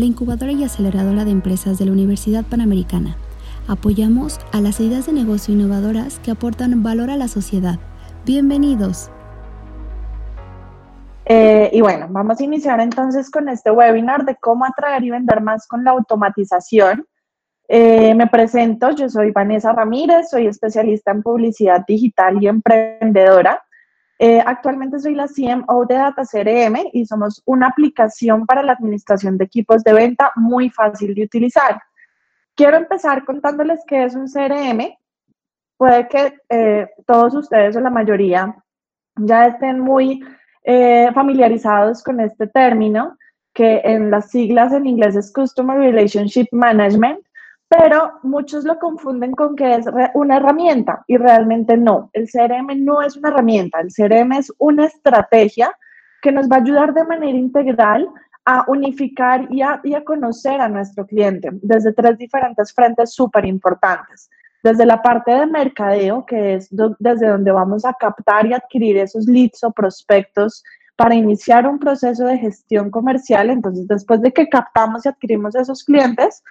la incubadora y aceleradora de empresas de la Universidad Panamericana. Apoyamos a las ideas de negocio innovadoras que aportan valor a la sociedad. Bienvenidos. Eh, y bueno, vamos a iniciar entonces con este webinar de cómo atraer y vender más con la automatización. Eh, me presento, yo soy Vanessa Ramírez, soy especialista en publicidad digital y emprendedora. Eh, actualmente soy la CMO de Data CRM y somos una aplicación para la administración de equipos de venta muy fácil de utilizar. Quiero empezar contándoles qué es un CRM. Puede que eh, todos ustedes o la mayoría ya estén muy eh, familiarizados con este término, que en las siglas en inglés es Customer Relationship Management pero muchos lo confunden con que es una herramienta y realmente no. El CRM no es una herramienta, el CRM es una estrategia que nos va a ayudar de manera integral a unificar y a, conocer a nuestro cliente desde tres diferentes frentes súper importantes. Desde la parte de mercadeo, que es desde donde vamos a captar y adquirir esos leads o prospectos para iniciar un proceso de gestión comercial. Entonces, después de que captamos y adquirimos esos clientes,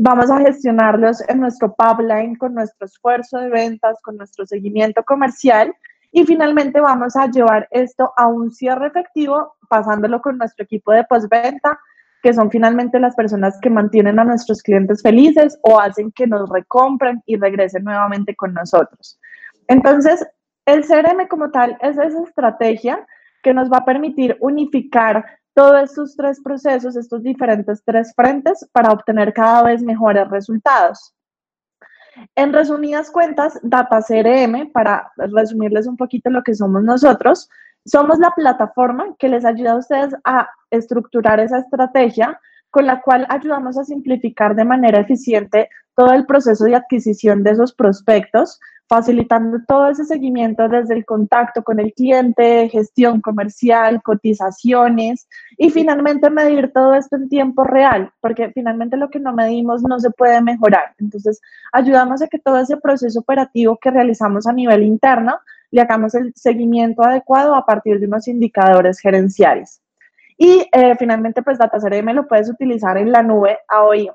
Vamos a gestionarlos en nuestro pipeline con nuestro esfuerzo de ventas, con nuestro seguimiento comercial y finalmente vamos a llevar esto a un cierre efectivo pasándolo con nuestro equipo de postventa, que son finalmente las personas que mantienen a nuestros clientes felices o hacen que nos recompren y regresen nuevamente con nosotros. Entonces, el CRM como tal es esa estrategia que nos va a permitir unificar todos estos tres procesos, estos diferentes tres frentes para obtener cada vez mejores resultados. En resumidas cuentas, Data CRM, para resumirles un poquito lo que somos nosotros, somos la plataforma que les ayuda a ustedes a estructurar esa estrategia con la cual ayudamos a simplificar de manera eficiente todo el proceso de adquisición de esos prospectos, facilitando todo ese seguimiento desde el contacto con el cliente, gestión comercial, cotizaciones y finalmente medir todo esto en tiempo real, porque finalmente lo que no medimos no se puede mejorar. Entonces, ayudamos a que todo ese proceso operativo que realizamos a nivel interno le hagamos el seguimiento adecuado a partir de unos indicadores gerenciales. Y eh, finalmente, pues Data CRM lo puedes utilizar en la nube a hoy.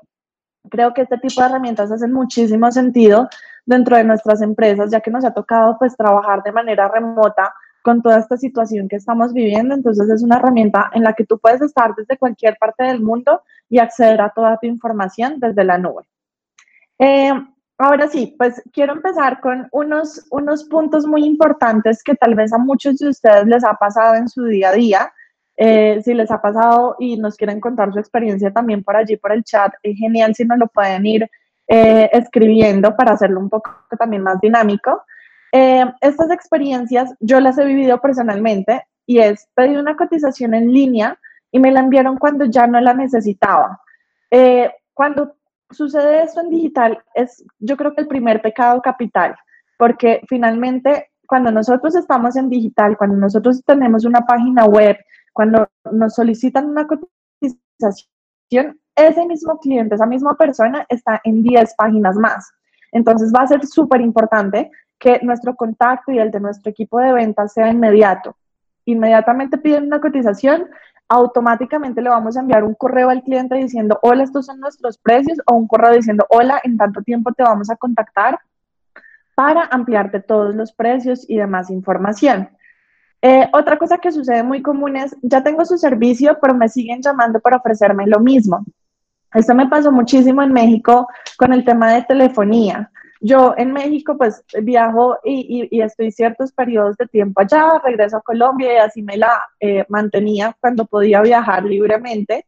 Creo que este tipo de herramientas hacen muchísimo sentido dentro de nuestras empresas, ya que nos ha tocado pues trabajar de manera remota con toda esta situación que estamos viviendo. Entonces es una herramienta en la que tú puedes estar desde cualquier parte del mundo y acceder a toda tu información desde la nube. Eh, ahora sí, pues quiero empezar con unos, unos puntos muy importantes que tal vez a muchos de ustedes les ha pasado en su día a día. Eh, si les ha pasado y nos quieren contar su experiencia también por allí, por el chat, es genial si nos lo pueden ir eh, escribiendo para hacerlo un poco también más dinámico. Eh, estas experiencias yo las he vivido personalmente y es pedir una cotización en línea y me la enviaron cuando ya no la necesitaba. Eh, cuando sucede esto en digital es yo creo que el primer pecado capital, porque finalmente cuando nosotros estamos en digital, cuando nosotros tenemos una página web, cuando nos solicitan una cotización, ese mismo cliente, esa misma persona está en 10 páginas más. Entonces va a ser súper importante que nuestro contacto y el de nuestro equipo de ventas sea inmediato. Inmediatamente piden una cotización, automáticamente le vamos a enviar un correo al cliente diciendo, hola, estos son nuestros precios, o un correo diciendo, hola, en tanto tiempo te vamos a contactar para ampliarte todos los precios y demás información. Eh, otra cosa que sucede muy común es, ya tengo su servicio, pero me siguen llamando para ofrecerme lo mismo. Esto me pasó muchísimo en México con el tema de telefonía. Yo en México pues viajo y, estoy ciertos periodos de tiempo allá, regreso a Colombia y así me la eh, mantenía cuando podía viajar libremente.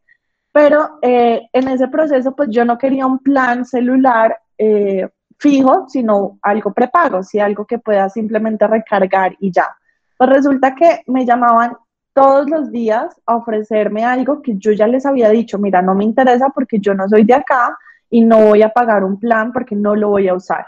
Pero eh, en ese proceso pues yo no quería un plan celular eh, fijo, sino algo prepago, sí, algo que pueda simplemente recargar y ya. Pues resulta que me llamaban todos los días a ofrecerme algo que yo ya les había dicho, mira, no me interesa porque yo no soy de acá y no voy a pagar un plan porque no lo voy a usar.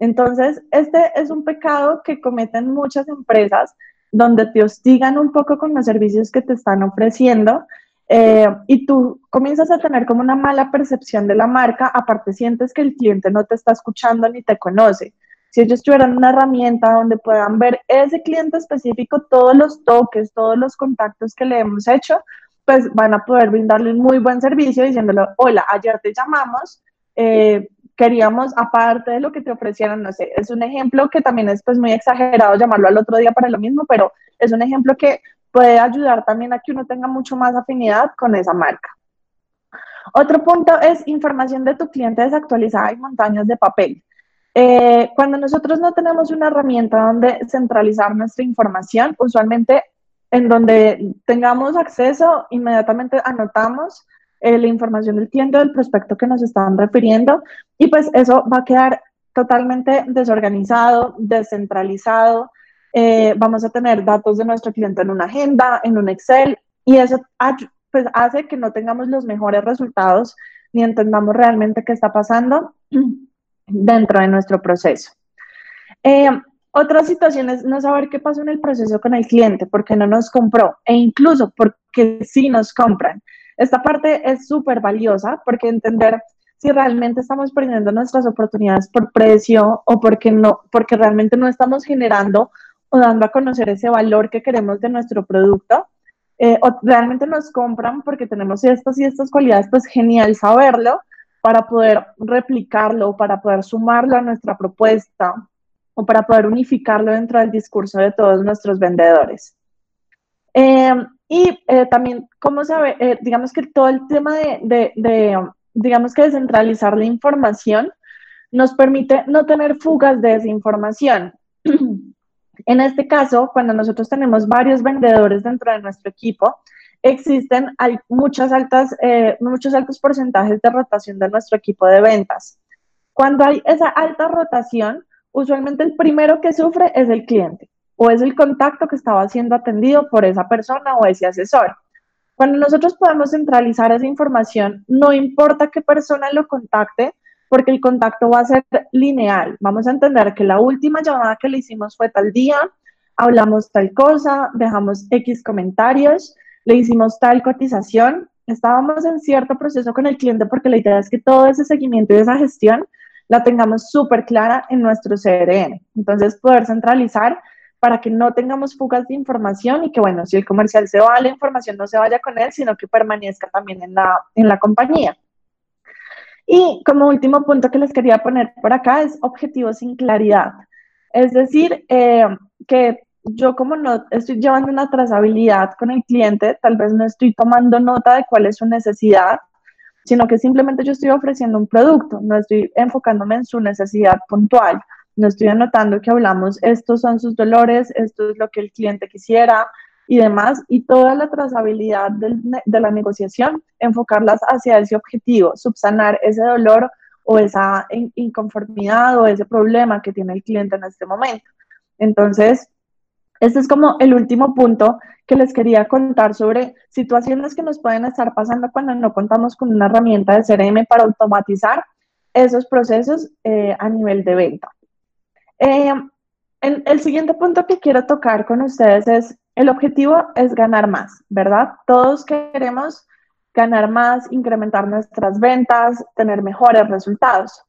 Entonces, este es un pecado que cometen muchas empresas donde te hostigan un poco con los servicios que te están ofreciendo eh, y tú comienzas a tener como una mala percepción de la marca, aparte sientes que el cliente no te está escuchando ni te conoce. Si ellos tuvieran una herramienta donde puedan ver ese cliente específico, todos los toques, todos los contactos que le hemos hecho, pues van a poder brindarle un muy buen servicio diciéndole, hola, ayer te llamamos, eh, queríamos, aparte de lo que te ofrecieran, no sé, es un ejemplo que también es pues muy exagerado llamarlo al otro día para lo mismo, pero es un ejemplo que puede ayudar también a que uno tenga mucho más afinidad con esa marca. Otro punto es información de tu cliente desactualizada y montañas de papel. Eh, cuando nosotros no tenemos una herramienta donde centralizar nuestra información, usualmente en donde tengamos acceso, inmediatamente anotamos eh, la información del cliente, del prospecto que nos están refiriendo, y pues eso va a quedar totalmente desorganizado, descentralizado. Eh, vamos a tener datos de nuestro cliente en una agenda, en un Excel, y eso pues, hace que no tengamos los mejores resultados ni entendamos realmente qué está pasando dentro de nuestro proceso. Eh, otra situación es no saber qué pasó en el proceso con el cliente, porque no nos compró e incluso porque sí nos compran. Esta parte es súper valiosa porque entender si realmente estamos perdiendo nuestras oportunidades por precio o porque no, porque realmente no estamos generando o dando a conocer ese valor que queremos de nuestro producto. Eh, o realmente nos compran porque tenemos estas y estas cualidades, pues genial saberlo, para poder replicarlo, para poder sumarlo a nuestra propuesta o para poder unificarlo dentro del discurso de todos nuestros vendedores. Eh, y eh, también, ¿cómo sabe? Eh, digamos que todo el tema de, de, digamos que descentralizar la información nos permite no tener fugas de esa información. en este caso, cuando nosotros tenemos varios vendedores dentro de nuestro equipo, existen hay muchas altas, eh, muchos altos porcentajes de rotación de nuestro equipo de ventas. Cuando hay esa alta rotación, usualmente el primero que sufre es el cliente o es el contacto que estaba siendo atendido por esa persona o ese asesor. Cuando nosotros podemos centralizar esa información, no importa qué persona lo contacte, porque el contacto va a ser lineal. Vamos a entender que la última llamada que le hicimos fue tal día, hablamos tal cosa, dejamos X comentarios, le hicimos tal cotización, estábamos en cierto proceso con el cliente porque la idea es que todo ese seguimiento y esa gestión la tengamos súper clara en nuestro CRM. Entonces, poder centralizar para que no tengamos fugas de información y que, bueno, si el comercial se va, la información no se vaya con él, sino que permanezca también en la, en la compañía. Y como último punto que les quería poner por acá es objetivos sin claridad. Es decir, eh, que yo como no estoy llevando una trazabilidad con el cliente, tal vez no estoy tomando nota de cuál es su necesidad, sino que simplemente yo estoy ofreciendo un producto, no estoy enfocándome en su necesidad puntual, no estoy anotando que hablamos, estos son sus dolores, esto es lo que el cliente quisiera y demás, y toda la trazabilidad de la negociación, enfocarlas hacia ese objetivo, subsanar ese dolor o esa inconformidad o ese problema que tiene el cliente en este momento. Entonces, este es como el último punto que les quería contar sobre situaciones que nos pueden estar pasando cuando no contamos con una herramienta de CRM para automatizar esos procesos eh, a nivel de venta. Eh, el siguiente punto que quiero tocar con ustedes es, el objetivo es ganar más, ¿verdad? Todos queremos ganar más, incrementar nuestras ventas, tener mejores resultados.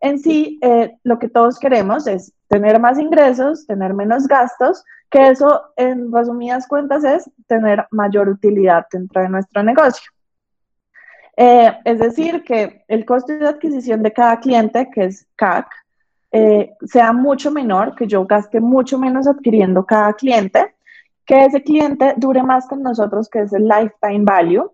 En sí, eh, lo que todos queremos es tener más ingresos, tener menos gastos, que eso en resumidas cuentas es tener mayor utilidad dentro de nuestro negocio. Eh, es decir, que el costo de adquisición de cada cliente, que es CAC, eh, sea mucho menor, que yo gaste mucho menos adquiriendo cada cliente, que ese cliente dure más con nosotros, que es el lifetime value,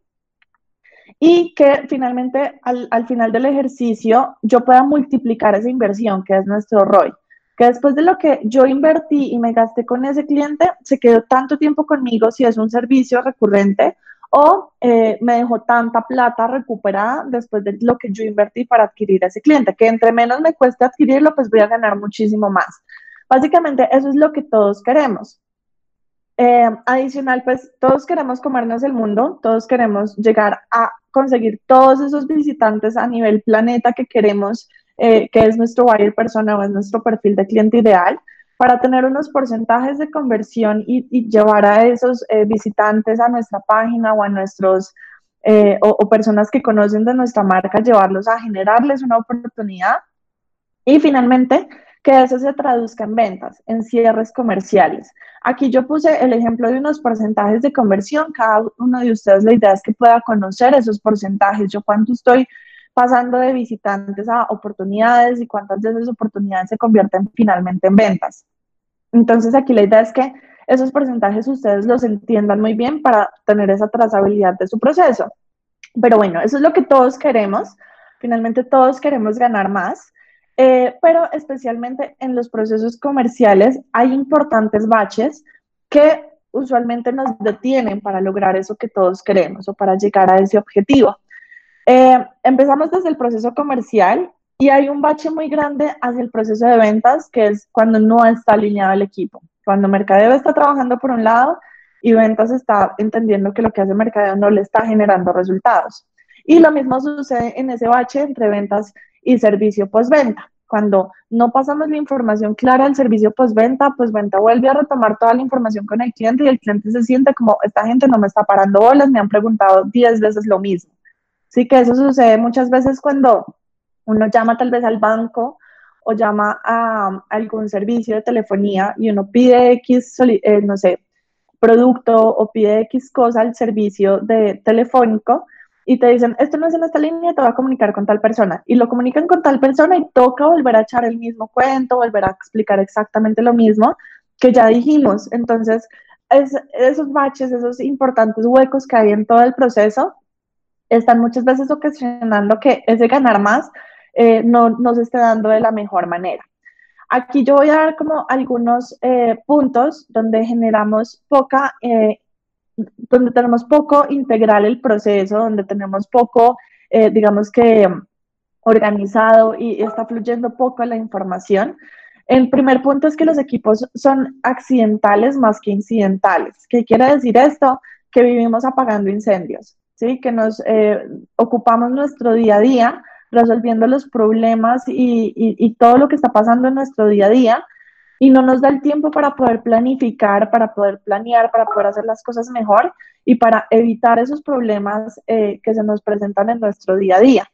y que finalmente al, al final del ejercicio yo pueda multiplicar esa inversión, que es nuestro ROI que después de lo que yo invertí y me gasté con ese cliente, se quedó tanto tiempo conmigo si es un servicio recurrente o eh, me dejó tanta plata recuperada después de lo que yo invertí para adquirir a ese cliente, que entre menos me cueste adquirirlo, pues voy a ganar muchísimo más. Básicamente eso es lo que todos queremos. Eh, adicional, pues todos queremos comernos el mundo, todos queremos llegar a conseguir todos esos visitantes a nivel planeta que queremos, eh, que es nuestro buyer persona o es nuestro perfil de cliente ideal, para tener unos porcentajes de conversión y, llevar a esos eh, visitantes a nuestra página o a nuestros o, o personas que conocen de nuestra marca, llevarlos a generarles una oportunidad. Y finalmente, que eso se traduzca en ventas, en cierres comerciales. Aquí yo puse el ejemplo de unos porcentajes de conversión. Cada uno de ustedes la idea es que pueda conocer esos porcentajes. Yo cuánto estoy pasando de visitantes a oportunidades y cuántas de esas oportunidades se convierten finalmente en ventas. Entonces aquí la idea es que esos porcentajes ustedes los entiendan muy bien para tener esa trazabilidad de su proceso. Pero bueno, eso es lo que todos queremos. Finalmente todos queremos ganar más. Eh, pero especialmente en los procesos comerciales hay importantes baches que usualmente nos detienen para lograr eso que todos queremos o para llegar a ese objetivo. Eh, empezamos desde el proceso comercial y hay un bache muy grande hacia el proceso de ventas, que es cuando no está alineado el equipo. Cuando mercadeo está trabajando por un lado y ventas está entendiendo que lo que hace mercadeo no le está generando resultados. Y lo mismo sucede en ese bache entre ventas y servicio postventa. Cuando no pasamos la información clara al servicio postventa, pues venta vuelve a retomar toda la información con el cliente y el cliente se siente como, esta gente no me está parando bolas, me han preguntado 10 veces lo mismo. Sí que eso sucede muchas veces cuando uno llama tal vez al banco o llama a, algún servicio de telefonía y uno pide X, eh, no sé, producto o pide X cosa al servicio de telefónico y te dicen, esto no es en esta línea, te va a comunicar con tal persona. Y lo comunican con tal persona y toca volver a echar el mismo cuento, volver a explicar exactamente lo mismo que ya dijimos. Entonces, esos baches, esos importantes huecos que hay en todo el proceso, están muchas veces ocasionando que ese ganar más eh, no, nos esté dando de la mejor manera. Aquí yo voy a dar como algunos eh, puntos donde generamos poca eh, donde tenemos poco integral el proceso, donde tenemos poco, eh, digamos que, organizado y está fluyendo poco la información. El primer punto es que los equipos son accidentales más que incidentales. ¿Qué quiere decir esto? Que vivimos apagando incendios, ¿sí? Que nos eh, ocupamos nuestro día a día resolviendo los problemas y, y todo lo que está pasando en nuestro día a día, y no nos da el tiempo para poder planificar, para poder planear, para poder hacer las cosas mejor y para evitar esos problemas eh, que se nos presentan en nuestro día a día.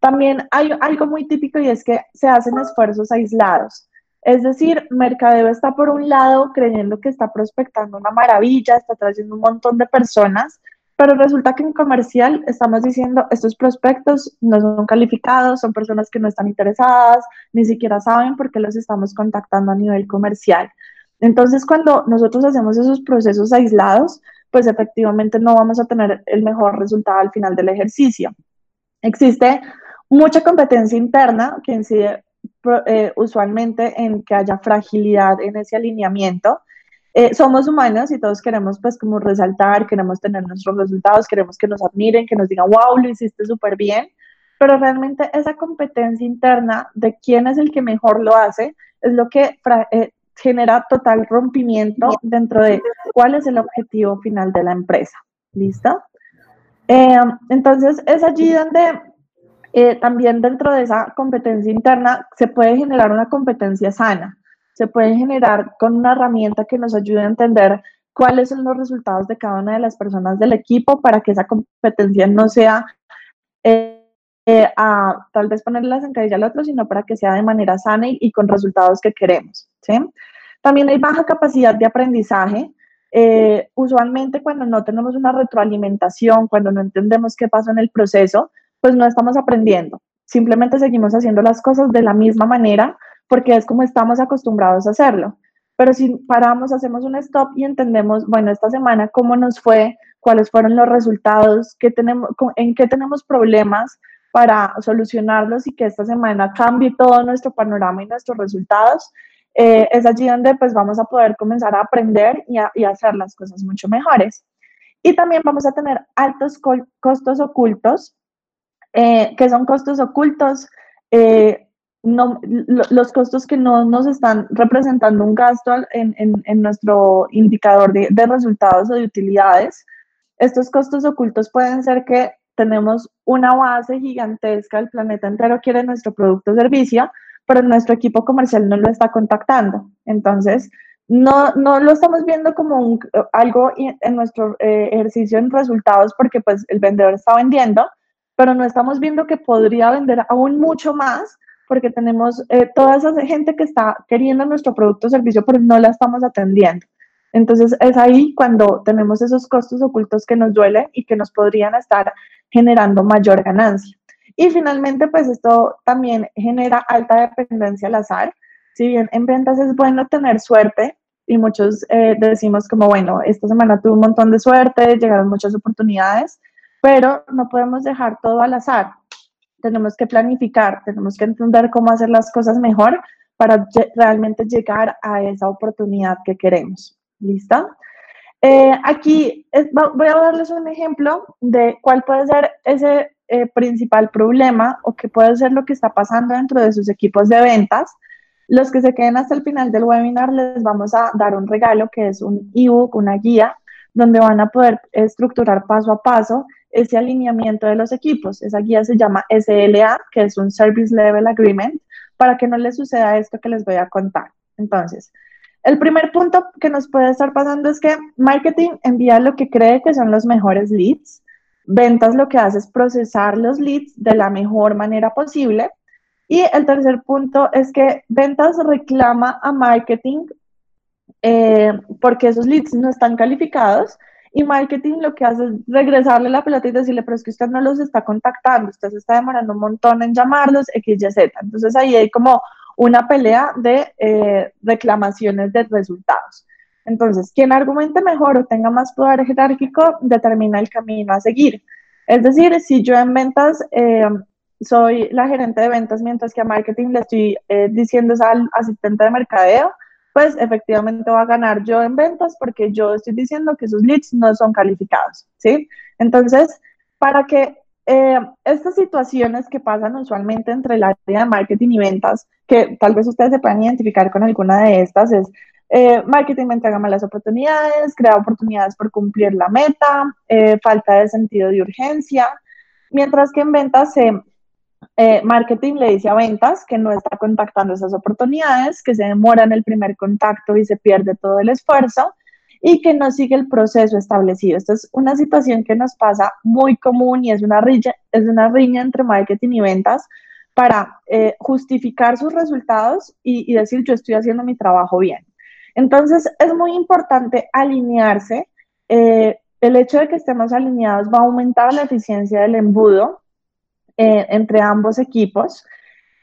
También hay algo muy típico y es que se hacen esfuerzos aislados. Es decir, Mercadeo está por un lado creyendo que está prospectando una maravilla, está trayendo un montón de personas, pero resulta que en comercial estamos diciendo, estos prospectos no son calificados, son personas que no están interesadas, ni siquiera saben por qué los estamos contactando a nivel comercial. Entonces, cuando nosotros hacemos esos procesos aislados, pues efectivamente no vamos a tener el mejor resultado al final del ejercicio. Existe mucha competencia interna que incide eh, usualmente en que haya fragilidad en ese alineamiento eh, somos humanos y todos queremos pues como resaltar, queremos tener nuestros resultados, queremos que nos admiren, que nos digan, wow, lo hiciste súper bien, pero realmente esa competencia interna de quién es el que mejor lo hace es lo que eh, genera total rompimiento dentro de cuál es el objetivo final de la empresa. ¿Listo? Eh, entonces es allí donde también dentro de esa competencia interna se puede generar una competencia sana se pueden generar con una herramienta que nos ayude a entender cuáles son los resultados de cada una de las personas del equipo para que esa competencia no sea eh, eh, a tal vez ponerle la zancadilla al otro, sino para que sea de manera sana y, con resultados que queremos. También hay baja capacidad de aprendizaje. Eh, usualmente cuando no tenemos una retroalimentación, cuando no entendemos qué pasó en el proceso, pues no estamos aprendiendo. Simplemente seguimos haciendo las cosas de la misma manera porque es como estamos acostumbrados a hacerlo. Pero si paramos, hacemos un stop y entendemos, bueno, esta semana cómo nos fue, cuáles fueron los resultados, qué tenemos, en qué tenemos problemas para solucionarlos y que esta semana cambie todo nuestro panorama y nuestros resultados, eh, es allí donde pues vamos a poder comenzar a aprender y a, hacer las cosas mucho mejores. Y también vamos a tener altos costos ocultos, eh, que son costos ocultos eh, no, los costos que no nos están representando un gasto en, en, nuestro indicador de, de, resultados o de utilidades. Estos costos ocultos pueden ser que tenemos una base gigantesca, el planeta entero quiere nuestro producto o servicio, pero nuestro equipo comercial no lo está contactando. Entonces, no, no lo estamos viendo como un, algo en nuestro eh, ejercicio en resultados porque pues el vendedor está vendiendo, pero no estamos viendo que podría vender aún mucho más porque tenemos eh, toda esa gente que está queriendo nuestro producto o servicio, pero no la estamos atendiendo. Entonces es ahí cuando tenemos esos costos ocultos que nos duelen y que nos podrían estar generando mayor ganancia. Y finalmente, pues esto también genera alta dependencia al azar. Si bien en ventas es bueno tener suerte y muchos eh, decimos como, bueno, esta semana tuve un montón de suerte, llegaron muchas oportunidades, pero no podemos dejar todo al azar. Tenemos que planificar, tenemos que entender cómo hacer las cosas mejor para realmente llegar a esa oportunidad que queremos. ¿Lista? Eh, aquí voy a darles un ejemplo de cuál puede ser ese eh, principal problema o qué puede ser lo que está pasando dentro de sus equipos de ventas. Los que se queden hasta el final del webinar les vamos a dar un regalo que es un ebook, una guía, donde van a poder estructurar paso a paso ese alineamiento de los equipos. Esa guía se llama SLA, que es un Service Level Agreement, para que no les suceda esto que les voy a contar. Entonces, el primer punto que nos puede estar pasando es que marketing envía lo que cree que son los mejores leads. Ventas lo que hace es procesar los leads de la mejor manera posible. Y el tercer punto es que ventas reclama a marketing eh, porque esos leads no están calificados y marketing lo que hace es regresarle la pelota y decirle, pero es que usted no los está contactando, usted se está demorando un montón en llamarlos, X, Y, Z. Entonces ahí hay como una pelea de eh, reclamaciones de resultados. Entonces, quien argumente mejor o tenga más poder jerárquico determina el camino a seguir. Es decir, si yo en ventas eh, soy la gerente de ventas, mientras que a marketing le estoy eh, diciendo al asistente de mercadeo, pues efectivamente va a ganar yo en ventas porque yo estoy diciendo que sus leads no son calificados, ¿sí? Entonces, para que eh, estas situaciones que pasan usualmente entre el área de marketing y ventas, que tal vez ustedes se puedan identificar con alguna de estas, es eh, marketing me entrega malas oportunidades, crea oportunidades por cumplir la meta, eh, falta de sentido de urgencia, mientras que en ventas marketing le dice a ventas que no está contactando esas oportunidades, que se demora en el primer contacto y se pierde todo el esfuerzo y que no sigue el proceso establecido. Esta es una situación que nos pasa muy común y es una riña, es una riña entre marketing y ventas para eh, justificar sus resultados y, decir yo estoy haciendo mi trabajo bien. Entonces es muy importante alinearse. Eh, el hecho de que estemos alineados va a aumentar la eficiencia del embudo eh, entre ambos equipos.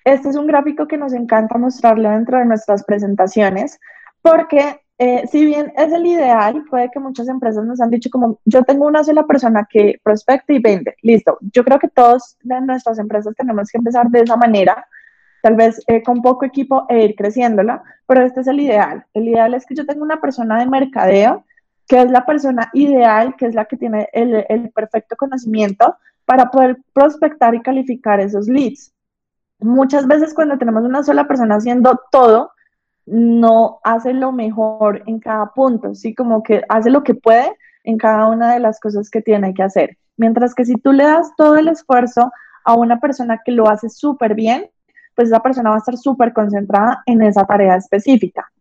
Este es un gráfico que nos encanta mostrarle dentro de nuestras presentaciones porque eh, si bien es el ideal, puede que muchas empresas nos han dicho como yo tengo una sola persona que prospecta y vende, listo. Yo creo que todos de nuestras empresas tenemos que empezar de esa manera, tal vez eh, con poco equipo e ir creciéndola, pero este es el ideal. El ideal es que yo tenga una persona de mercadeo que es la persona ideal, que es la que tiene el perfecto conocimiento para poder prospectar y calificar esos leads. Muchas veces cuando tenemos una sola persona haciendo todo, no hace lo mejor en cada punto, ¿sí? Como que hace lo que puede en cada una de las cosas que tiene que hacer. Mientras que si tú le das todo el esfuerzo a una persona que lo hace súper bien, pues esa persona va a estar súper concentrada en esa tarea específica.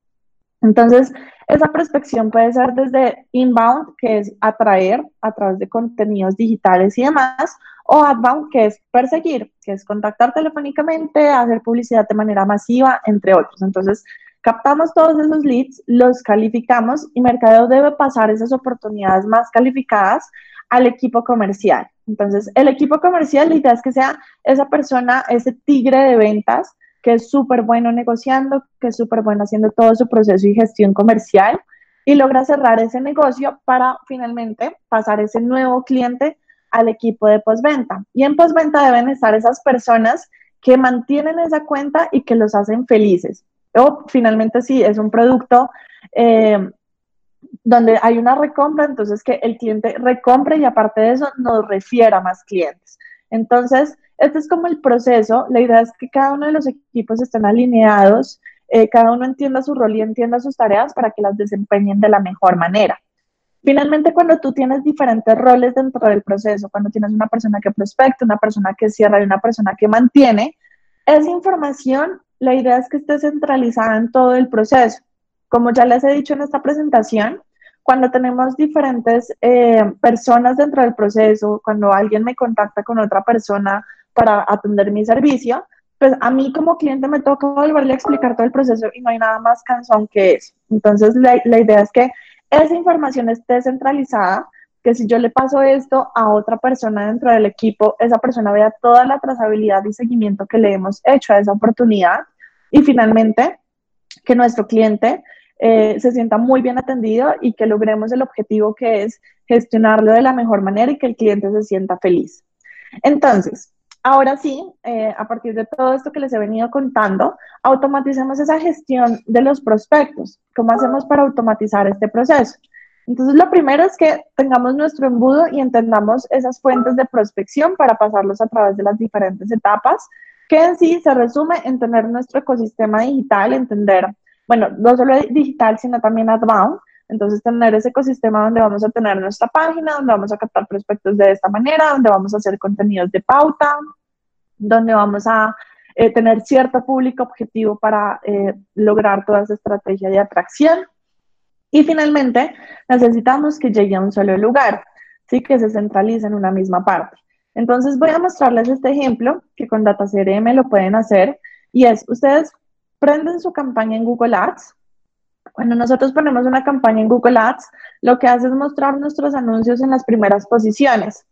Entonces, esa prospección puede ser desde inbound, que es atraer a través de contenidos digitales y demás, o outbound, que es perseguir, que es contactar telefónicamente, hacer publicidad de manera masiva, entre otros. Entonces, Captamos todos esos leads, los calificamos y Mercadeo debe pasar esas oportunidades más calificadas al equipo comercial. Entonces, el equipo comercial, la idea es que sea esa persona, ese tigre de ventas, que es súper bueno negociando, que es súper bueno haciendo todo su proceso y gestión comercial y logra cerrar ese negocio para finalmente pasar ese nuevo cliente al equipo de postventa. Y en postventa deben estar esas personas que mantienen esa cuenta y que los hacen felices. O finalmente sí, es un producto eh, donde hay una recompra, entonces que el cliente recompre y aparte de eso nos refiera más clientes. Entonces, este es como el proceso. La idea es que cada uno de los equipos estén alineados, eh, cada uno entienda su rol y entienda sus tareas para que las desempeñen de la mejor manera. Finalmente, cuando tú tienes diferentes roles dentro del proceso, cuando tienes una persona que prospecta, una persona que cierra y una persona que mantiene, esa información, la idea es que esté centralizada en todo el proceso. Como ya les he dicho en esta presentación, cuando tenemos diferentes eh, personas dentro del proceso, cuando alguien me contacta con otra persona para atender mi servicio, pues a mí como cliente me toca volverle a explicar todo el proceso y no hay nada más cansón que eso. Entonces, la, la idea es que esa información esté centralizada, que si yo le paso esto a otra persona dentro del equipo, esa persona vea toda la trazabilidad y seguimiento que le hemos hecho a esa oportunidad y finalmente que nuestro cliente eh, se sienta muy bien atendido y que logremos el objetivo que es gestionarlo de la mejor manera y que el cliente se sienta feliz. Entonces, ahora sí, eh, a partir de todo esto que les he venido contando, automaticemos esa gestión de los prospectos. ¿Cómo hacemos para automatizar este proceso? Entonces, lo primero es que tengamos nuestro embudo y entendamos esas fuentes de prospección para pasarlos a través de las diferentes etapas, que en sí se resume en tener nuestro ecosistema digital, entender bueno, no solo digital, sino también outbound. Entonces, tener ese ecosistema donde vamos a tener nuestra página, donde vamos a captar prospectos de esta manera, donde vamos a hacer contenidos de pauta, donde vamos a eh, tener cierto público objetivo para eh, lograr toda esa estrategia de atracción. Y finalmente, necesitamos que llegue a un solo lugar, ¿sí? que se centralice en una misma parte. Entonces, voy a mostrarles este ejemplo que con Data CRM lo pueden hacer. Y es, ustedes prenden su campaña en Google Ads. Cuando nosotros ponemos una campaña en Google Ads, lo que hace es mostrar nuestros anuncios en las primeras posiciones.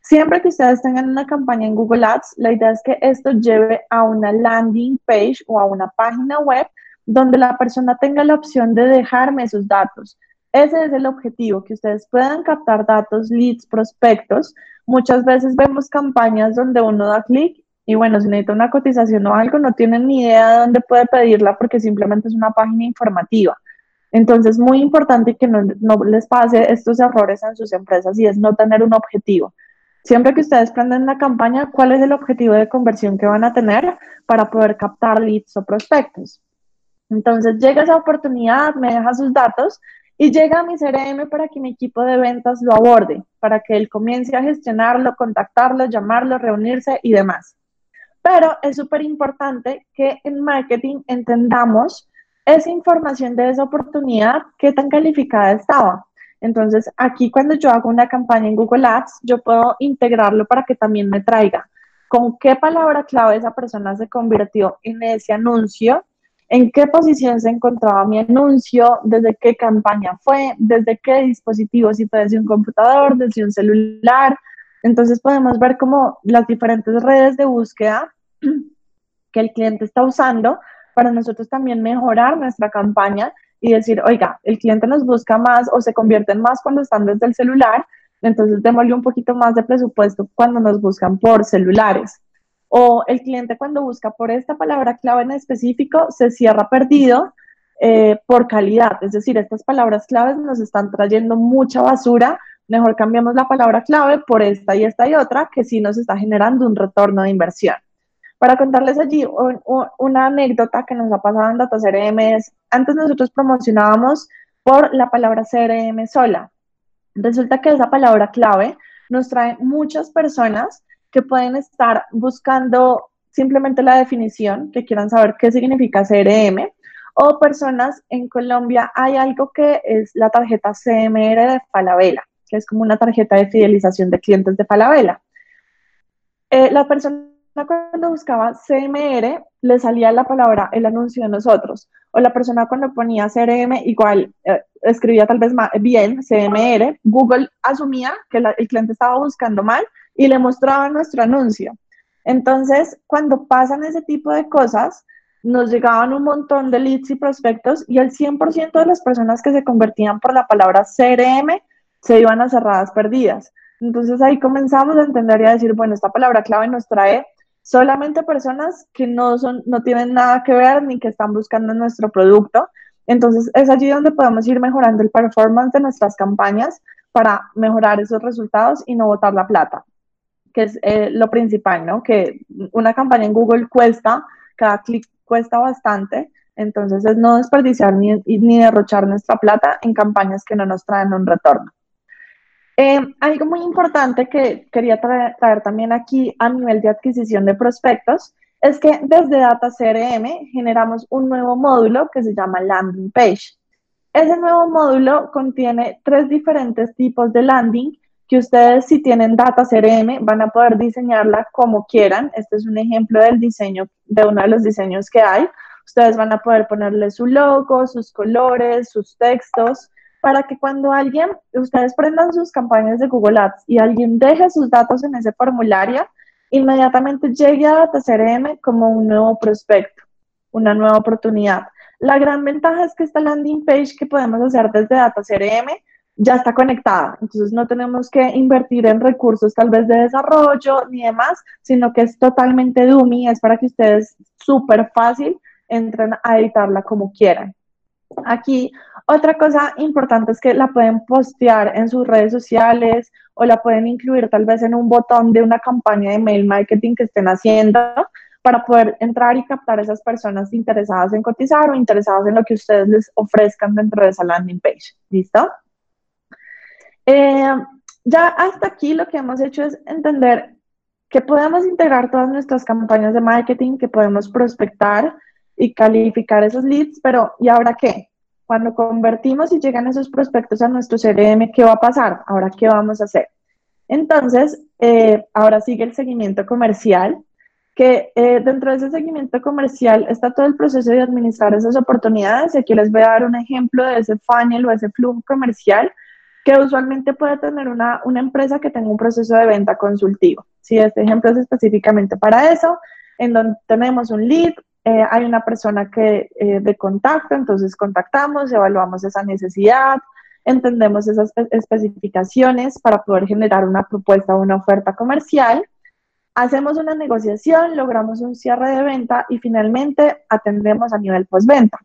Siempre que ustedes tengan una campaña en Google Ads, la idea es que esto lleve a una landing page o a una página web donde la persona tenga la opción de dejarme sus datos. Ese es el objetivo, que ustedes puedan captar datos, leads, prospectos. Muchas veces vemos campañas donde uno da clic y bueno, si necesita una cotización o algo, no tienen ni idea de dónde puede pedirla porque simplemente es una página informativa. Entonces, muy importante que no, no, les pase estos errores en sus empresas y es no tener un objetivo. Siempre que ustedes prenden la campaña, ¿cuál es el objetivo de conversión que van a tener para poder captar leads o prospectos? Entonces, llega esa oportunidad, me deja sus datos y llega a mi CRM para que mi equipo de ventas lo aborde, para que él comience a gestionarlo, contactarlo, llamarlo, reunirse y demás. Pero es súper importante que en marketing entendamos esa información de esa oportunidad, qué tan calificada estaba. Entonces, aquí cuando yo hago una campaña en Google Ads, yo puedo integrarlo para que también me traiga con qué palabra clave esa persona se convirtió en ese anuncio, en qué posición se encontraba mi anuncio, desde qué campaña fue, desde qué dispositivo, si fue desde un computador, desde un celular. Entonces podemos ver como las diferentes redes de búsqueda que el cliente está usando para nosotros también mejorar nuestra campaña y decir, oiga, el cliente nos busca más o se convierten más cuando están desde el celular, entonces démosle un poquito más de presupuesto cuando nos buscan por celulares. O el cliente cuando busca por esta palabra clave en específico se cierra perdido eh, por calidad, es decir, estas palabras claves nos están trayendo mucha basura, mejor cambiamos la palabra clave por esta y esta y otra que sí nos está generando un retorno de inversión. Para contarles allí una anécdota que nos ha pasado en Data CRM es, antes nosotros promocionábamos por la palabra CRM sola. Resulta que esa palabra clave nos trae muchas personas que pueden estar buscando simplemente la definición, que quieran saber qué significa CRM, o personas en Colombia hay algo que es la tarjeta CMR de Falabella, que es como una tarjeta de fidelización de clientes de Falabella. Eh, la cuando buscaba CMR le salía la palabra, el anuncio de nosotros. O la persona cuando ponía CRM, igual eh, escribía tal vez bien CMR, Google asumía que el cliente estaba buscando mal y le mostraba nuestro anuncio. Entonces, cuando pasan ese tipo de cosas, nos llegaban un montón de leads y prospectos y el 100% de las personas que se convertían por la palabra CRM se iban a cerradas perdidas. Entonces ahí comenzamos a entender y a decir, bueno, esta palabra clave nos trae solamente personas que no, son, no tienen nada que ver ni que están buscando nuestro producto. Entonces es allí donde podemos ir mejorando el performance de nuestras campañas para mejorar esos resultados y no botar la plata. que es eh, lo principal, ¿no? Que una campaña en Google cuesta, cada clic cuesta bastante, entonces es no desperdiciar ni, ni derrochar nuestra plata en campañas que no nos traen un retorno. Eh, algo muy importante que quería traer, traer, también aquí a nivel de adquisición de prospectos es que desde Data CRM generamos un nuevo módulo que se llama Landing Page. Ese nuevo módulo contiene tres diferentes tipos de landing que ustedes si tienen Data CRM van a poder diseñarla como quieran. Este es un ejemplo del diseño, de uno de los diseños que hay. Ustedes van a poder ponerle su logo, sus colores, sus textos, para que cuando alguien, ustedes prendan sus campañas de Google Ads y alguien deje sus datos en ese formulario, inmediatamente llegue a Data CRM como un nuevo prospecto, una nueva oportunidad. La gran ventaja es que esta landing page que podemos hacer desde Data CRM ya está conectada, entonces no tenemos que invertir en recursos tal vez de desarrollo ni demás, sino que es totalmente dummy, es para que ustedes súper fácil entren a editarla como quieran. Aquí otra cosa importante es que la pueden postear en sus redes sociales o la pueden incluir tal vez en un botón de una campaña de mail marketing que estén haciendo para poder entrar y captar a esas personas interesadas en cotizar o interesadas en lo que ustedes les ofrezcan dentro de esa landing page. ¿Listo? Eh, ya hasta aquí lo que hemos hecho es entender que podemos integrar todas nuestras campañas de marketing, que podemos prospectar y calificar esos leads, pero ¿y ahora qué? Cuando convertimos y llegan esos prospectos a nuestro CRM, ¿qué va a pasar? Ahora, ¿qué vamos a hacer? Entonces, eh, ahora sigue el seguimiento comercial, que eh, dentro de ese seguimiento comercial está todo el proceso de administrar esas oportunidades. Aquí les voy a dar un ejemplo de ese funnel o ese flujo comercial que usualmente puede tener una, una empresa que tenga un proceso de venta consultivo. Si este ejemplo es específicamente para eso, en donde tenemos un lead, eh, hay una persona que eh, de contacto, entonces contactamos, evaluamos esa necesidad, entendemos esas especificaciones para poder generar una propuesta o una oferta comercial Hacemos una negociación, logramos un cierre de venta y finalmente atendemos a nivel postventa.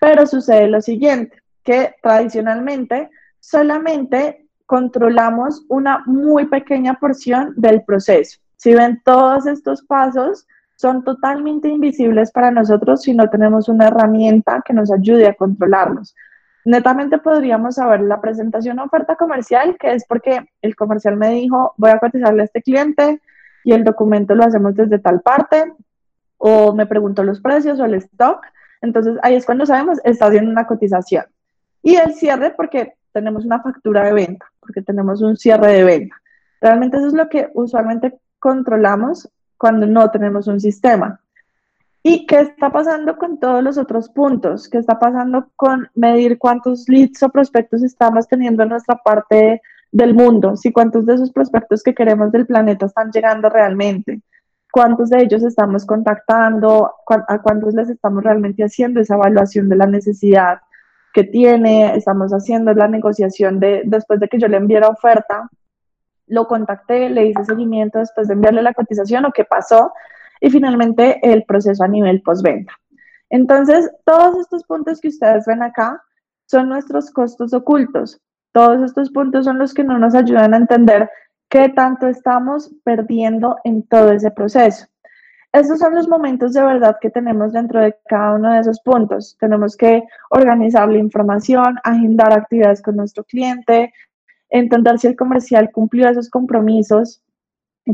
Pero sucede lo siguiente, que tradicionalmente solamente controlamos una muy pequeña porción del proceso. Si ven todos estos pasos, son totalmente invisibles para nosotros si no tenemos una herramienta que nos ayude a controlarlos. Netamente podríamos saber la presentación oferta comercial, que es porque el comercial me dijo, voy a cotizarle a este cliente, y el documento lo hacemos desde tal parte, o me preguntó los precios o el stock. Entonces ahí es cuando sabemos, está haciendo una cotización. Y el cierre, porque tenemos una factura de venta, porque tenemos un cierre de venta. Realmente eso es lo que usualmente controlamos cuando no tenemos un sistema. ¿Y qué está pasando con todos los otros puntos? ¿Qué está pasando con medir cuántos leads o prospectos estamos teniendo en nuestra parte del mundo, si cuántos de esos prospectos que queremos del planeta están llegando realmente, cuántos de ellos estamos contactando, a cuántos les estamos realmente haciendo esa evaluación de la necesidad que tiene, estamos haciendo la negociación de, después de que yo le envié la oferta, lo contacté, le hice seguimiento después de enviarle la cotización o qué pasó, y finalmente el proceso a nivel postventa. Entonces, todos estos puntos que ustedes ven acá son nuestros costos ocultos. Todos estos puntos son los que no nos ayudan a entender qué tanto estamos perdiendo en todo ese proceso. Estos son los momentos de verdad que tenemos dentro de cada uno de esos puntos. Tenemos que organizar la información, agendar actividades con nuestro cliente, entender si el comercial cumplió esos compromisos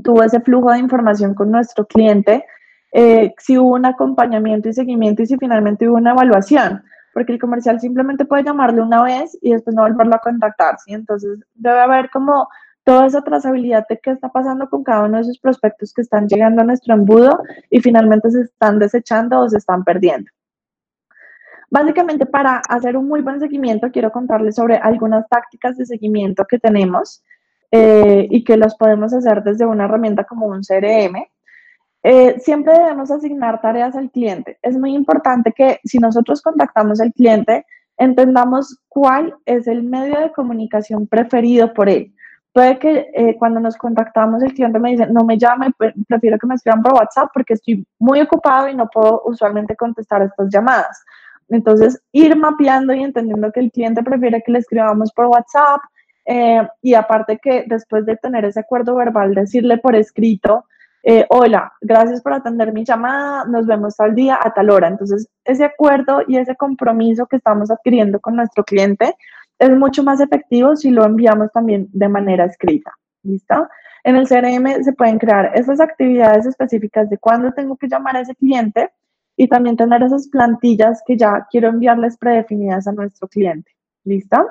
tuvo ese flujo de información con nuestro cliente, eh, si hubo un acompañamiento y seguimiento y si finalmente hubo una evaluación porque el comercial simplemente puede llamarle una vez y después no volverlo a contactar, ¿sí? Entonces debe haber como toda esa trazabilidad de qué está pasando con cada uno de esos prospectos que están llegando a nuestro embudo y finalmente se están desechando o se están perdiendo. Básicamente, para hacer un muy buen seguimiento, quiero contarles sobre algunas tácticas de seguimiento que tenemos eh, y que las podemos hacer desde una herramienta como un CRM. Eh, siempre debemos asignar tareas al cliente. Es muy importante que si nosotros contactamos al cliente, entendamos cuál es el medio de comunicación preferido por él. Puede que eh, cuando nos contactamos el cliente me dice, no me llame, prefiero que me escriban por WhatsApp porque estoy muy ocupado y no puedo usualmente contestar estas llamadas. Entonces, ir mapeando y entendiendo que el cliente prefiere que le escribamos por WhatsApp, Eh, y aparte que después de tener ese acuerdo verbal, decirle por escrito, eh, hola, gracias por atender mi llamada, nos vemos tal día a tal hora. Entonces, ese acuerdo y ese compromiso que estamos adquiriendo con nuestro cliente es mucho más efectivo si lo enviamos también de manera escrita. ¿Listo? En el CRM se pueden crear esas actividades específicas de cuándo tengo que llamar a ese cliente y también tener esas plantillas que ya quiero enviarles predefinidas a nuestro cliente. ¿Listo?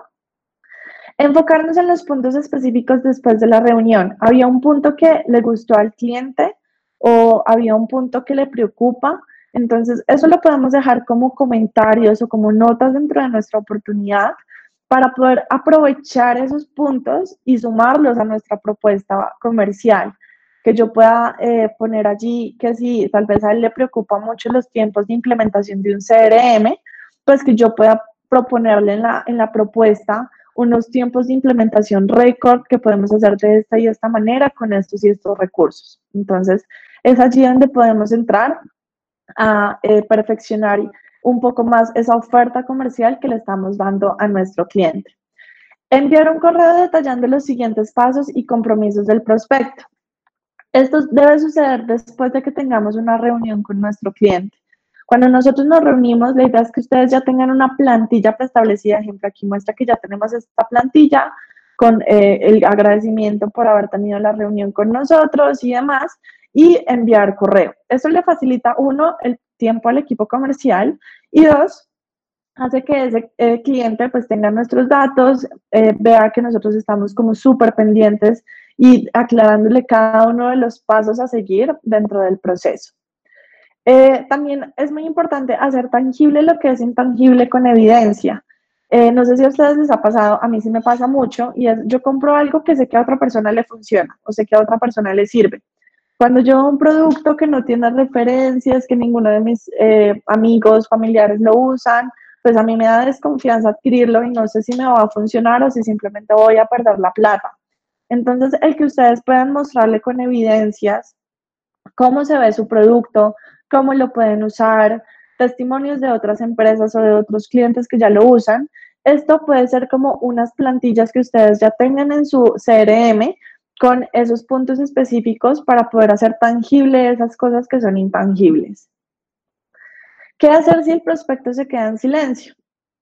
Enfocarnos en los puntos específicos después de la reunión. ¿Había un punto que le gustó al cliente o había un punto que le preocupa? Entonces, eso lo podemos dejar como comentarios o como notas dentro de nuestra oportunidad para poder aprovechar esos puntos y sumarlos a nuestra propuesta comercial. Que yo pueda eh, poner allí que si tal vez a él le preocupa mucho los tiempos de implementación de un CRM, pues que yo pueda proponerle en la, en la propuesta unos tiempos de implementación récord que podemos hacer de esta y esta manera con estos y estos recursos. Entonces, es allí donde podemos entrar a eh, perfeccionar un poco más esa oferta comercial que le estamos dando a nuestro cliente. Enviar un correo detallando los siguientes pasos y compromisos del prospecto. Esto debe suceder después de que tengamos una reunión con nuestro cliente. Cuando nosotros nos reunimos, la idea es que ustedes ya tengan una plantilla preestablecida. Ejemplo, aquí muestra que ya tenemos esta plantilla con eh, el agradecimiento por haber tenido la reunión con nosotros y demás, y enviar correo. Eso le facilita, uno, el tiempo al equipo comercial y dos, hace que ese eh, cliente pues tenga nuestros datos, eh, vea que nosotros estamos como súper pendientes y aclarándole cada uno de los pasos a seguir dentro del proceso. Eh, también es muy importante hacer tangible lo que es intangible con evidencia. no sé si a ustedes les ha pasado, a mí sí me pasa mucho, y es yo compro algo que sé que a otra persona le funciona o sé que a otra persona le sirve. Cuando yo un producto que no tiene referencias, que ninguno de mis eh, amigos, familiares lo usan, pues a mí me da desconfianza adquirirlo y no sé si me va a funcionar o si simplemente voy a perder la plata. Entonces, el que ustedes puedan mostrarle con evidencias cómo se ve su producto, cómo lo pueden usar, testimonios de otras empresas o de otros clientes que ya lo usan, esto puede ser como unas plantillas que ustedes ya tengan en su CRM con esos puntos específicos para poder hacer tangible esas cosas que son intangibles. ¿Qué hacer si el prospecto se queda en silencio?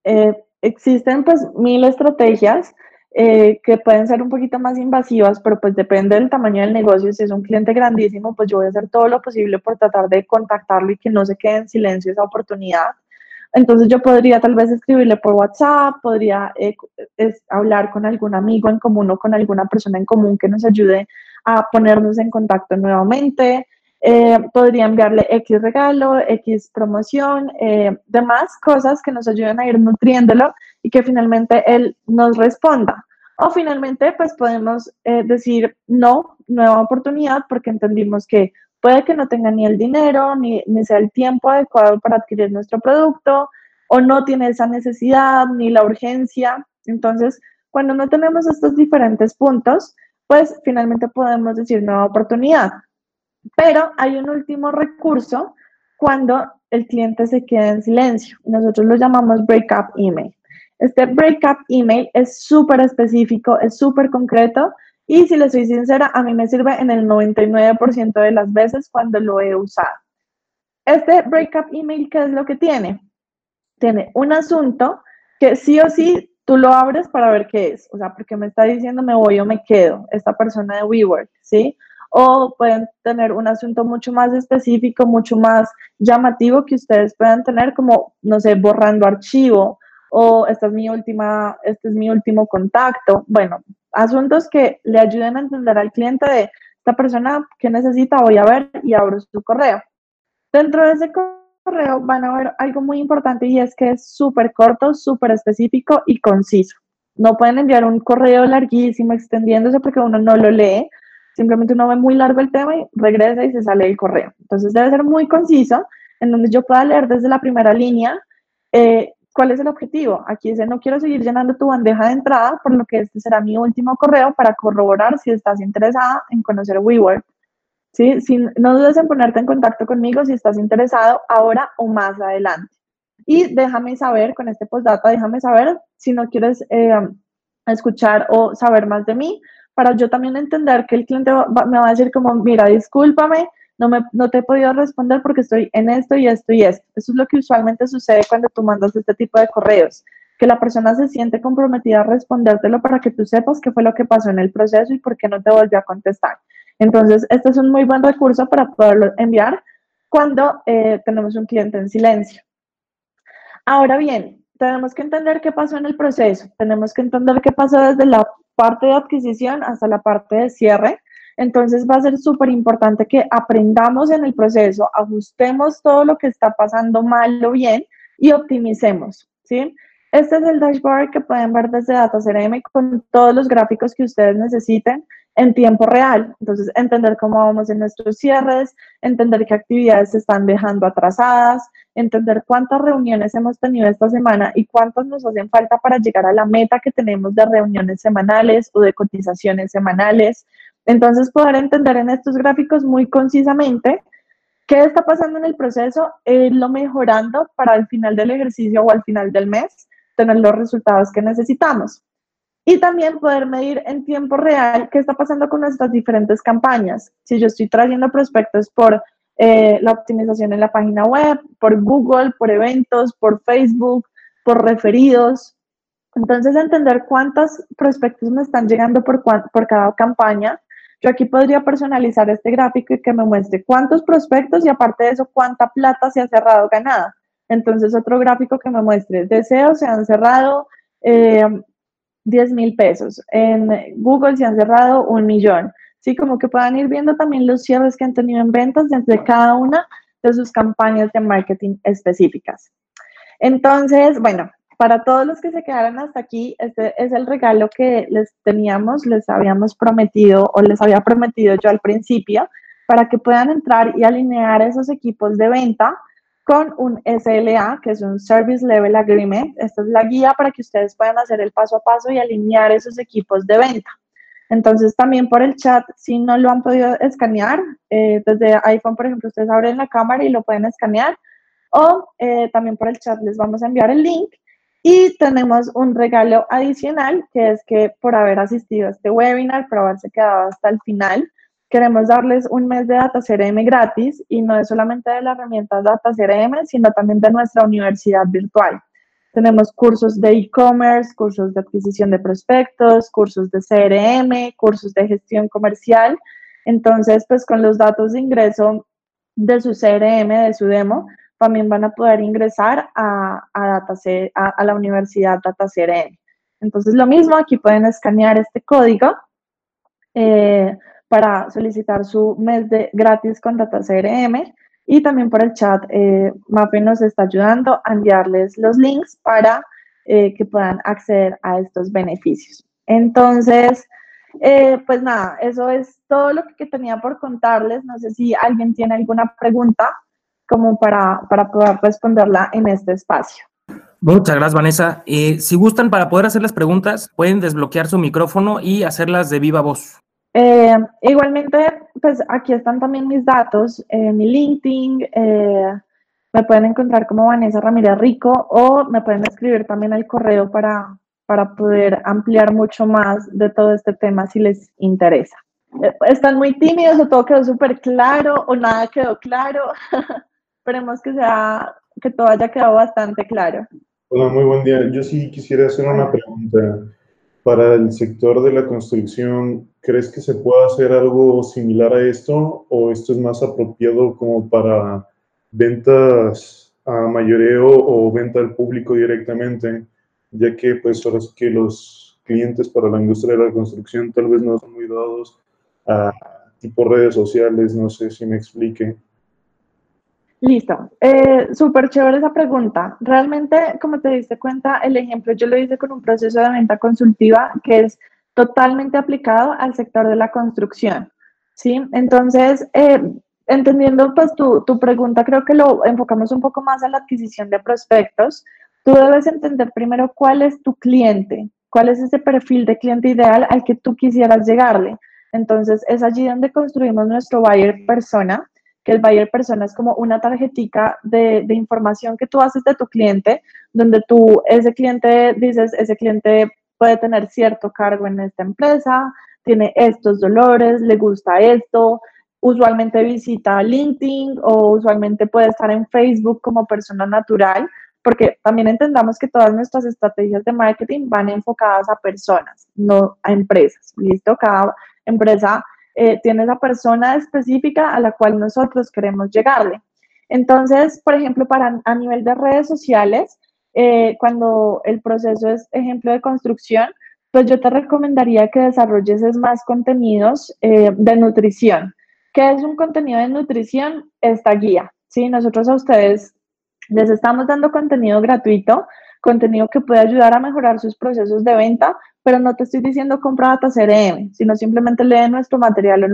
Eh, existen pues mil estrategias eh, que pueden ser un poquito más invasivas, pero pues depende del tamaño del negocio. Si es un cliente grandísimo, pues yo voy a hacer todo lo posible por tratar de contactarlo y que no se quede en silencio esa oportunidad. Entonces yo podría tal vez escribirle por WhatsApp, podría eh, hablar con algún amigo en común o con alguna persona en común que nos ayude a ponernos en contacto nuevamente. Eh, podría enviarle X regalo, X promoción, eh, demás cosas que nos ayuden a ir nutriéndolo y que finalmente él nos responda. O finalmente, pues podemos decir no, nueva oportunidad, porque entendimos que Puede que no tenga ni el dinero, ni, sea el tiempo adecuado para adquirir nuestro producto, o no tiene esa necesidad, ni la urgencia. Entonces, cuando no tenemos estos diferentes puntos, pues finalmente podemos decir nueva oportunidad. Pero hay un último recurso cuando el cliente se queda en silencio. Nosotros lo llamamos breakup email. Este breakup email es súper específico, es súper concreto y si le soy sincera, a mí me sirve en el 99% de las veces cuando lo he usado. Este breakup email, ¿qué es lo que tiene? Tiene un asunto que sí o sí tú lo abres para ver qué es. O sea, porque me está diciendo me voy o me quedo, esta persona de WeWork, ¿sí? O pueden tener un asunto mucho más específico, mucho más llamativo que ustedes puedan tener, como, no sé, borrando archivo o esta es mi última, este es mi último contacto. Bueno, asuntos que le ayuden a entender al cliente de esta persona que necesita, voy a ver y abro su correo. Dentro de ese correo van a ver algo muy importante y es que es súper corto, súper específico y conciso. No pueden enviar un correo larguísimo extendiéndose porque uno no lo lee. Simplemente uno ve muy largo el tema y regresa y se sale el correo. Entonces debe ser muy conciso, en donde yo pueda leer desde la primera línea eh, ¿Cuál es el objetivo? Aquí dice, no quiero seguir llenando tu bandeja de entrada, por lo que este será mi último correo para corroborar si estás interesada en conocer WeWork. ¿Sí? Si, no dudes en ponerte en contacto conmigo si estás interesado ahora o más adelante. Y déjame saber, con este postdata, déjame saber si no quieres eh, escuchar o saber más de mí, para yo también entender que el cliente me va a decir como, mira, discúlpame, no, me, no te he podido responder porque estoy en esto y esto y esto. Eso es lo que usualmente sucede cuando tú mandas este tipo de correos, que la persona se siente comprometida a respondértelo para que tú sepas qué fue lo que pasó en el proceso y por qué no te volvió a contestar. Entonces, este es un muy buen recurso para poderlo enviar cuando eh, tenemos un cliente en silencio. Ahora bien, tenemos que entender qué pasó en el proceso, tenemos que entender qué pasó desde la parte de adquisición hasta la parte de cierre. Entonces va a ser súper importante que aprendamos en el proceso, ajustemos todo lo que está pasando mal o bien y optimicemos, ¿sí? Este es el dashboard que pueden ver desde Data con todos los gráficos que ustedes necesiten en tiempo real. Entonces, entender cómo vamos en nuestros cierres, entender qué actividades se están dejando atrasadas, entender cuántas reuniones hemos tenido esta semana y cuántas nos hacen falta para llegar a la meta que tenemos de reuniones semanales o de cotizaciones semanales. Entonces, poder entender en estos gráficos muy concisamente qué está pasando en el proceso, irlo mejorando para el final del ejercicio o al final del mes, tener los resultados que necesitamos y también poder medir en tiempo real qué está pasando con nuestras diferentes campañas. Si yo estoy trayendo prospectos por eh, la optimización en la página web, por Google, por eventos, por Facebook, por referidos. Entonces, entender cuántos prospectos me están llegando por, por cada campaña. Yo aquí podría personalizar este gráfico y que me muestre cuántos prospectos y aparte de eso, cuánta plata se ha cerrado ganada. Entonces, otro gráfico que me muestre deseos se han cerrado, eh, 10 mil pesos. En Google se han cerrado un millón. Sí, como que puedan ir viendo también los cierres que han tenido en ventas desde cada una de sus campañas de marketing específicas. Entonces, bueno, para todos los que se quedaron hasta aquí, este es el regalo que les teníamos, les habíamos prometido o les había prometido yo al principio, para que puedan entrar y alinear esos equipos de venta con un SLA, que es un Service Level Agreement. Esta es la guía para que ustedes puedan hacer el paso a paso y alinear esos equipos de venta. Entonces, también por el chat, si no lo han podido escanear, eh, desde iPhone, por ejemplo, ustedes abren la cámara y lo pueden escanear. O eh, también por el chat les vamos a enviar el link. Y tenemos un regalo adicional, que es que por haber asistido a este webinar, por haberse quedado hasta el final, Queremos darles un mes de Data CRM gratis y no es solamente de la herramienta Data CRM, sino también de nuestra universidad virtual. Tenemos cursos de e-commerce, cursos de adquisición de prospectos, cursos de CRM, cursos de gestión comercial. Entonces, pues con los datos de ingreso de su CRM, de su demo, también van a poder ingresar a, a, a, la universidad Data CRM. Entonces, lo mismo, aquí pueden escanear este código. Eh, para solicitar su mes de gratis con Data CRM y también por el chat eh, Mape nos está ayudando a enviarles los links para eh, que puedan acceder a estos beneficios. Entonces, eh, pues nada, eso es todo lo que tenía por contarles. No sé si alguien tiene alguna pregunta como para, para poder responderla en este espacio. Muchas gracias, Vanessa. si gustan, para poder hacer las preguntas, pueden desbloquear su micrófono y hacerlas de viva voz. Eh, igualmente, pues aquí están también mis datos, eh, mi LinkedIn, eh, me pueden encontrar como Vanessa Ramírez Rico o me pueden escribir también al correo para, para poder ampliar mucho más de todo este tema si les interesa. Están muy tímidos o todo quedó súper claro o nada quedó claro. Esperemos que, sea, que todo haya quedado bastante claro. Hola, muy buen día. Yo sí quisiera hacer una pregunta para el sector de la construcción, ¿crees que se puede hacer algo similar a esto o esto es más apropiado como para ventas a mayoreo o venta al público directamente, ya que pues ahora es que los clientes para la industria de la construcción tal vez no son muy dados a tipo redes sociales, no sé si me explique. Listo. Eh, Súper chévere esa pregunta. Realmente, como te diste cuenta, el ejemplo yo lo hice con un proceso de venta consultiva que es totalmente aplicado al sector de la construcción. ¿sí? Entonces, eh, entendiendo pues tu, tu pregunta, creo que lo enfocamos un poco más a la adquisición de prospectos. Tú debes entender primero cuál es tu cliente, cuál es ese perfil de cliente ideal al que tú quisieras llegarle. Entonces, es allí donde construimos nuestro buyer persona que el buyer persona es como una tarjetica de, información que tú haces de tu cliente, donde tú, ese cliente, dices, ese cliente puede tener cierto cargo en esta empresa, tiene estos dolores, le gusta esto, usualmente visita LinkedIn o usualmente puede estar en Facebook como persona natural, porque también entendamos que todas nuestras estrategias de marketing van enfocadas a personas, no a empresas. ¿Listo? Cada empresa eh, tiene esa persona específica a la cual nosotros queremos llegarle. Entonces, por ejemplo, para a nivel de redes sociales, eh, cuando el proceso es ejemplo de construcción, pues yo te recomendaría que desarrolles más contenidos eh, de nutrición. ¿Qué es un contenido de nutrición? Esta guía. ¿sí? Nosotros a ustedes les estamos dando contenido gratuito, contenido que puede ayudar a mejorar sus procesos de venta, pero no te estoy diciendo compra data CRM, sino simplemente lee nuestro material o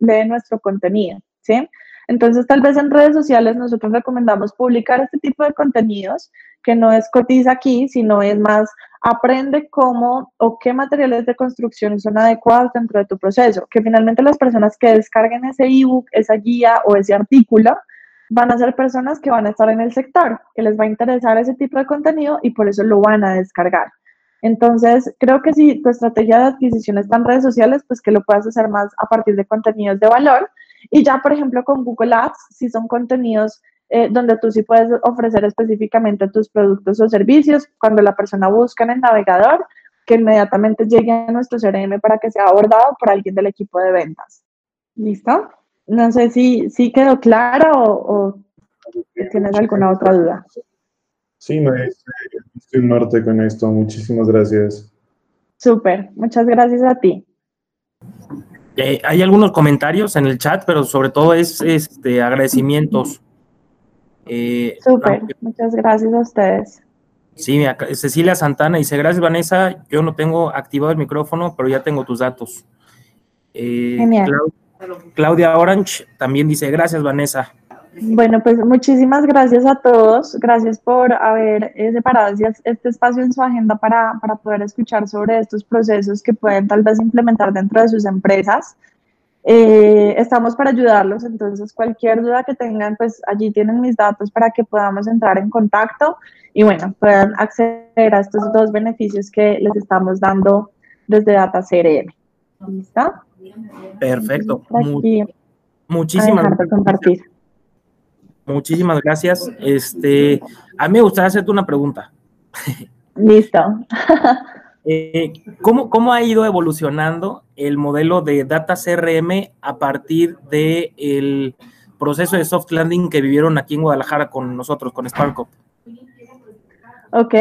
lee nuestro contenido, ¿sí? Entonces, tal vez en redes sociales nosotros recomendamos publicar este tipo de contenidos que no es cotiza aquí, sino es más aprende cómo o qué materiales de construcción son adecuados dentro de tu proceso, que finalmente las personas que descarguen ese ebook, esa guía o ese artículo van a ser personas que van a estar en el sector, que les va a interesar ese tipo de contenido y por eso lo van a descargar. Entonces, creo que si tu estrategia de adquisición está en redes sociales, pues que lo puedas hacer más a partir de contenidos de valor. Y ya, por ejemplo, con Google Ads, si son contenidos eh, donde tú sí puedes ofrecer específicamente tus productos o servicios, cuando la persona busca en el navegador, que inmediatamente llegue a nuestro CRM para que sea abordado por alguien del equipo de ventas. ¿Listo? No sé si, si quedó claro o, tienes alguna otra duda. Sí, no, estoy en norte con esto. Muchísimas gracias. Súper, muchas gracias a ti. Eh, hay algunos comentarios en el chat, pero sobre todo es este, agradecimientos. Eh, Súper, muchas gracias a ustedes. Sí, Cecilia Santana dice, gracias Vanessa, yo no tengo activado el micrófono, pero ya tengo tus datos. Eh, Genial. Claudia Orange también dice, gracias Vanessa. Bueno, pues muchísimas gracias a todos. Gracias por haber eh, separado este espacio en su agenda para, para, poder escuchar sobre estos procesos que pueden tal vez implementar dentro de sus empresas. Eh, estamos para ayudarlos, entonces cualquier duda que tengan, pues allí tienen mis datos para que podamos entrar en contacto y bueno, puedan acceder a estos dos beneficios que les estamos dando desde Data CRM. ¿Listo? Perfecto. muchísimas gracias. Muchísimas gracias. Este, a mí me gustaría hacerte una pregunta. Listo. Eh, ¿cómo, ¿Cómo ha ido evolucionando el modelo de Data CRM a partir del el proceso de soft landing que vivieron aquí en Guadalajara con nosotros, con Sparkop? Ok,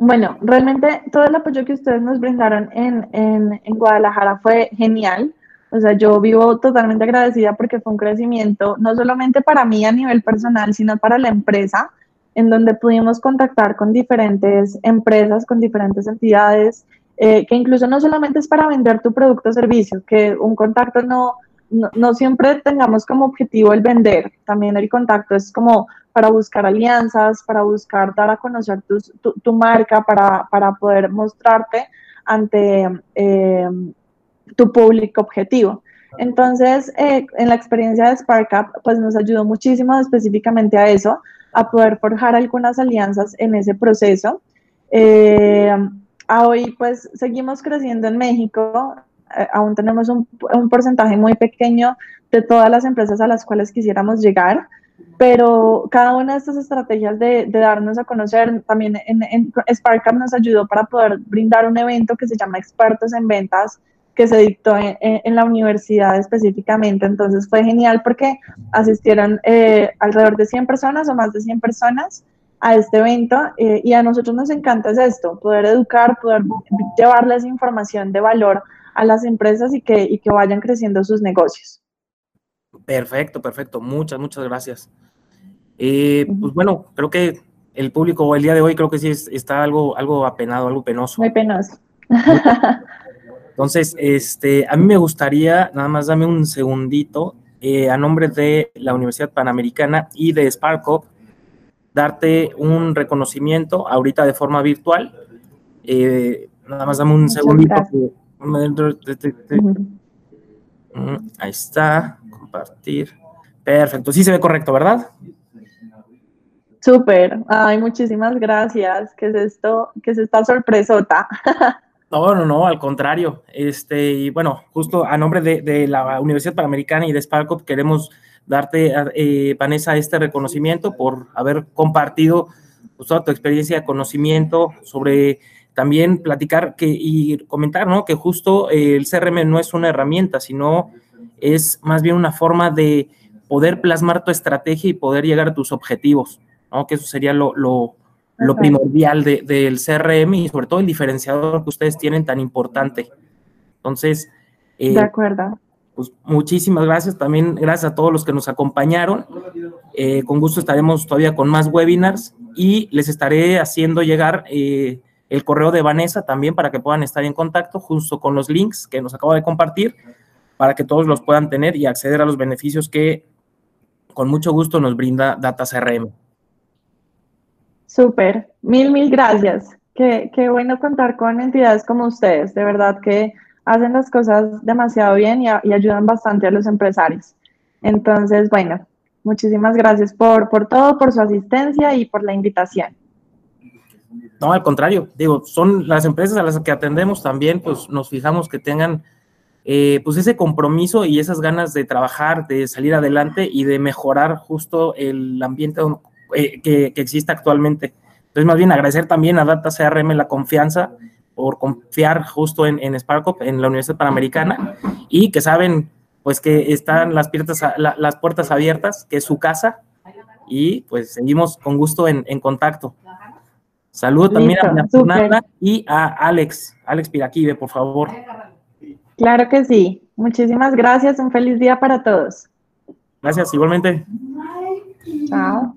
bueno, realmente todo el apoyo que ustedes nos brindaron en, en, en Guadalajara fue genial. O sea, yo vivo totalmente agradecida porque fue un crecimiento no solamente para mí a nivel personal, sino para la empresa, en donde pudimos contactar con diferentes empresas, con diferentes entidades, eh, que incluso no solamente es para vender tu producto o servicio, que un contacto no, no, siempre tengamos como objetivo el vender, también el contacto es como para buscar alianzas, para buscar dar a conocer tu, tu, marca, para, para, poder mostrarte ante eh, tu público objetivo. Entonces, eh, en la experiencia de SparkUp, pues nos ayudó muchísimo específicamente a eso, a poder forjar algunas alianzas en ese proceso. Eh, hoy, pues, seguimos creciendo en México, eh, aún tenemos un, porcentaje muy pequeño de todas las empresas a las cuales quisiéramos llegar, pero cada una de estas estrategias de, darnos a conocer, también en, en SparkUp nos ayudó para poder brindar un evento que se llama Expertos en Ventas, que se dictó en, la universidad específicamente. Entonces fue genial porque asistieron eh, alrededor de 100 personas o más de 100 personas a este evento eh, y a nosotros nos encanta esto, poder educar, poder llevarles información de valor a las empresas y que, y que vayan creciendo sus negocios. Perfecto, perfecto. Muchas, muchas gracias. Eh, pues bueno, creo que el público el día de hoy creo que sí está algo, algo apenado, algo penoso. Muy penoso. Entonces, este, a mí me gustaría, nada más dame un segundito, eh, a nombre de la Universidad Panamericana y de SparkUp, darte un reconocimiento ahorita de forma virtual. Eh, nada más dame un segundito. Ahí está, compartir. Perfecto, sí se ve correcto, ¿verdad? Súper, ay, muchísimas gracias. ¿Qué es esto? ¿Qué es esta sorpresota? No, no, no, al contrario. Este, y bueno, justo a nombre de, la Universidad Panamericana y de Sparkop queremos darte, eh, Vanessa, este reconocimiento por haber compartido pues, toda tu experiencia, conocimiento sobre también platicar que, y comentar, ¿no? Que justo el CRM no es una herramienta, sino es más bien una forma de poder plasmar tu estrategia y poder llegar a tus objetivos, ¿no? Que eso sería lo, lo, lo primordial del CRM y sobre todo el diferenciador que ustedes tienen tan importante. Entonces, eh, de acuerdo. Pues muchísimas gracias también, gracias a todos los que nos acompañaron. Eh, con gusto estaremos todavía con más webinars y les estaré haciendo llegar eh, el correo de Vanessa también para que puedan estar en contacto justo con los links que nos acaba de compartir para que todos los puedan tener y acceder a los beneficios que con mucho gusto nos brinda Data CRM. Súper, mil, mil gracias. Qué, qué, bueno contar con entidades como ustedes. De verdad que hacen las cosas demasiado bien y, ayudan bastante a los empresarios. Entonces, bueno, muchísimas gracias por, por todo, por su asistencia y por la invitación. No, al contrario, digo, son las empresas a las que atendemos también, pues nos fijamos que tengan eh, pues ese compromiso y esas ganas de trabajar, de salir adelante y de mejorar justo el ambiente eh, que, existe actualmente. Entonces, más bien agradecer también a Data CRM la confianza por confiar justo en, en Sparkop, en la Universidad Panamericana, y que saben pues que están las puertas, las puertas abiertas, que es su casa, y pues seguimos con gusto en, contacto. Saludo también a Fernanda y a Alex, Alex Piraquive, por favor. Claro que sí. Muchísimas gracias. Un feliz día para todos. Gracias, igualmente. Chao.